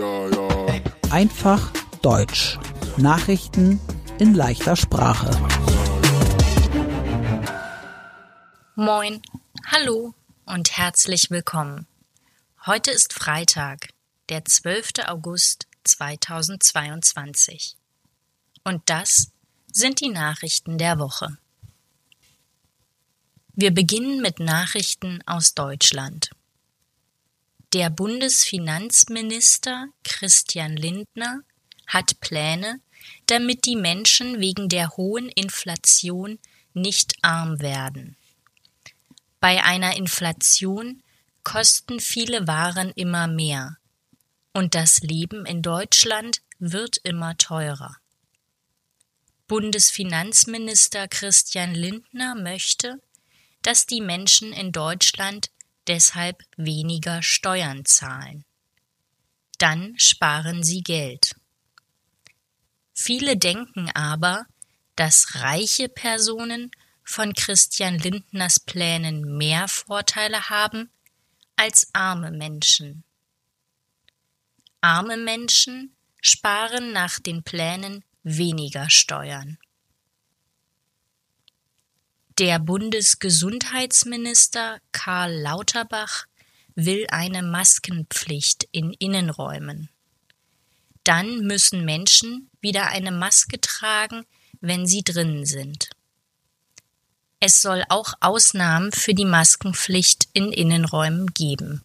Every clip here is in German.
ja, ja. Einfach Deutsch. Nachrichten in leichter Sprache. Moin, hallo und herzlich willkommen. Heute ist Freitag, der 12. August 2022. Und das sind die Nachrichten der Woche. Wir beginnen mit Nachrichten aus Deutschland. Der Bundesfinanzminister Christian Lindner hat Pläne, damit die Menschen wegen der hohen Inflation nicht arm werden. Bei einer Inflation kosten viele Waren immer mehr und das Leben in Deutschland wird immer teurer. Bundesfinanzminister Christian Lindner möchte, dass die Menschen in Deutschland deshalb weniger Steuern zahlen. Dann sparen sie Geld. Viele denken aber, dass reiche Personen von Christian Lindners Plänen mehr Vorteile haben als arme Menschen. Arme Menschen sparen nach den Plänen weniger Steuern. Der Bundesgesundheitsminister Karl Lauterbach will eine Maskenpflicht in Innenräumen. Dann müssen Menschen wieder eine Maske tragen, wenn sie drinnen sind. Es soll auch Ausnahmen für die Maskenpflicht in Innenräumen geben.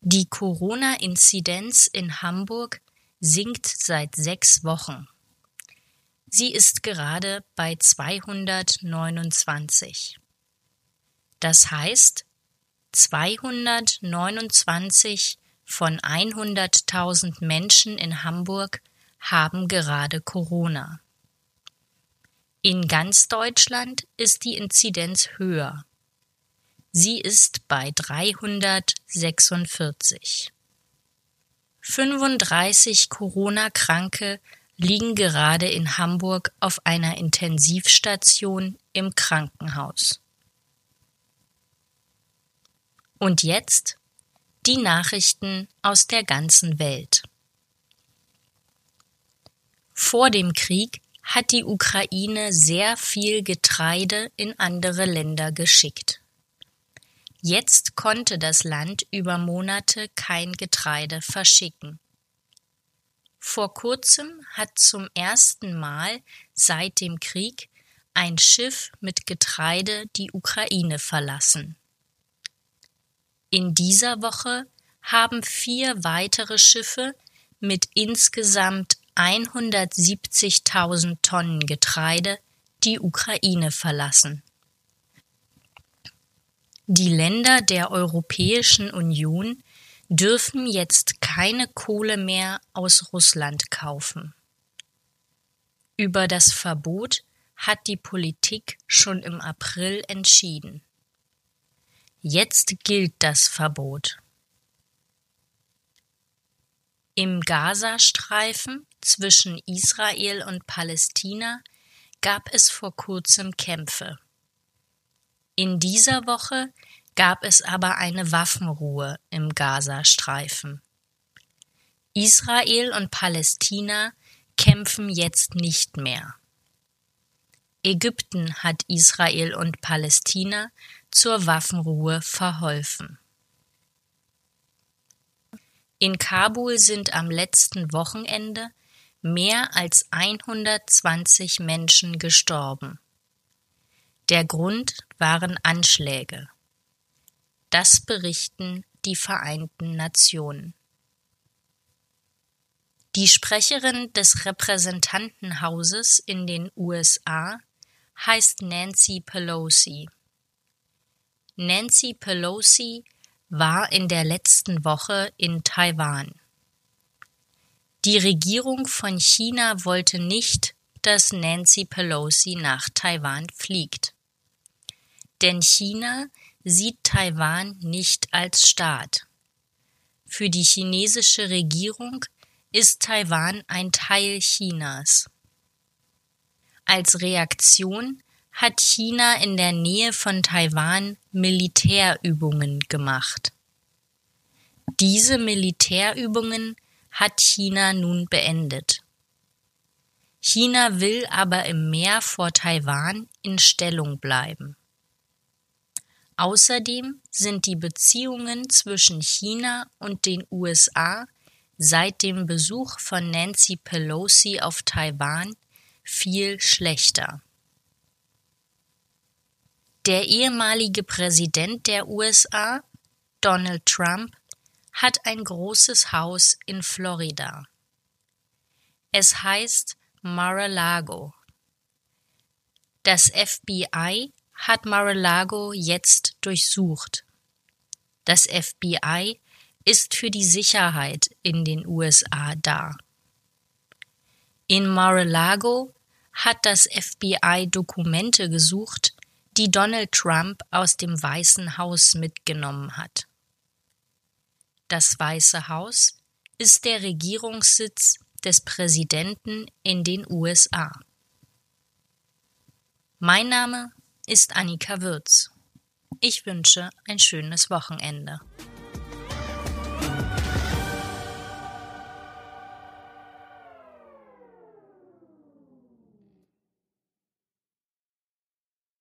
Die Corona-Inzidenz in Hamburg sinkt seit sechs Wochen. Sie ist gerade bei 229. Das heißt, 229 von 100.000 Menschen in Hamburg haben gerade Corona. In ganz Deutschland ist die Inzidenz höher. Sie ist bei 346. 35 Corona-Kranke liegen gerade in Hamburg auf einer Intensivstation im Krankenhaus. Und jetzt die Nachrichten aus der ganzen Welt. Vor dem Krieg hat die Ukraine sehr viel Getreide in andere Länder geschickt. Jetzt konnte das Land über Monate kein Getreide verschicken. Vor kurzem hat zum ersten Mal seit dem Krieg ein Schiff mit Getreide die Ukraine verlassen. In dieser Woche haben vier weitere Schiffe mit insgesamt 170.000 Tonnen Getreide die Ukraine verlassen. Die Länder der Europäischen Union dürfen jetzt keine Kohle mehr aus Russland kaufen. Über das Verbot hat die Politik schon im April entschieden. Jetzt gilt das Verbot. Im Gazastreifen zwischen Israel und Palästina gab es vor kurzem Kämpfe. In dieser Woche gab es aber eine Waffenruhe im Gazastreifen. Israel und Palästina kämpfen jetzt nicht mehr. Ägypten hat Israel und Palästina zur Waffenruhe verholfen. In Kabul sind am letzten Wochenende mehr als 120 Menschen gestorben. Der Grund waren Anschläge. Das berichten die Vereinten Nationen. Die Sprecherin des Repräsentantenhauses in den USA heißt Nancy Pelosi. Nancy Pelosi war in der letzten Woche in Taiwan. Die Regierung von China wollte nicht, dass Nancy Pelosi nach Taiwan fliegt. Denn China sieht Taiwan nicht als Staat. Für die chinesische Regierung ist Taiwan ein Teil Chinas. Als Reaktion hat China in der Nähe von Taiwan Militärübungen gemacht. Diese Militärübungen hat China nun beendet. China will aber im Meer vor Taiwan in Stellung bleiben. Außerdem sind die Beziehungen zwischen China und den USA seit dem Besuch von Nancy Pelosi auf Taiwan viel schlechter. Der ehemalige Präsident der USA, Donald Trump, hat ein großes Haus in Florida. Es heißt Mar-a-Lago. Das FBI hat Mar-a-Lago jetzt durchsucht. Das FBI ist für die Sicherheit in den USA da. In Mar-a-Lago hat das FBI Dokumente gesucht, die Donald Trump aus dem Weißen Haus mitgenommen hat. Das Weiße Haus ist der Regierungssitz des Präsidenten in den USA. Mein Name ist Annika Würz. Ich wünsche ein schönes Wochenende.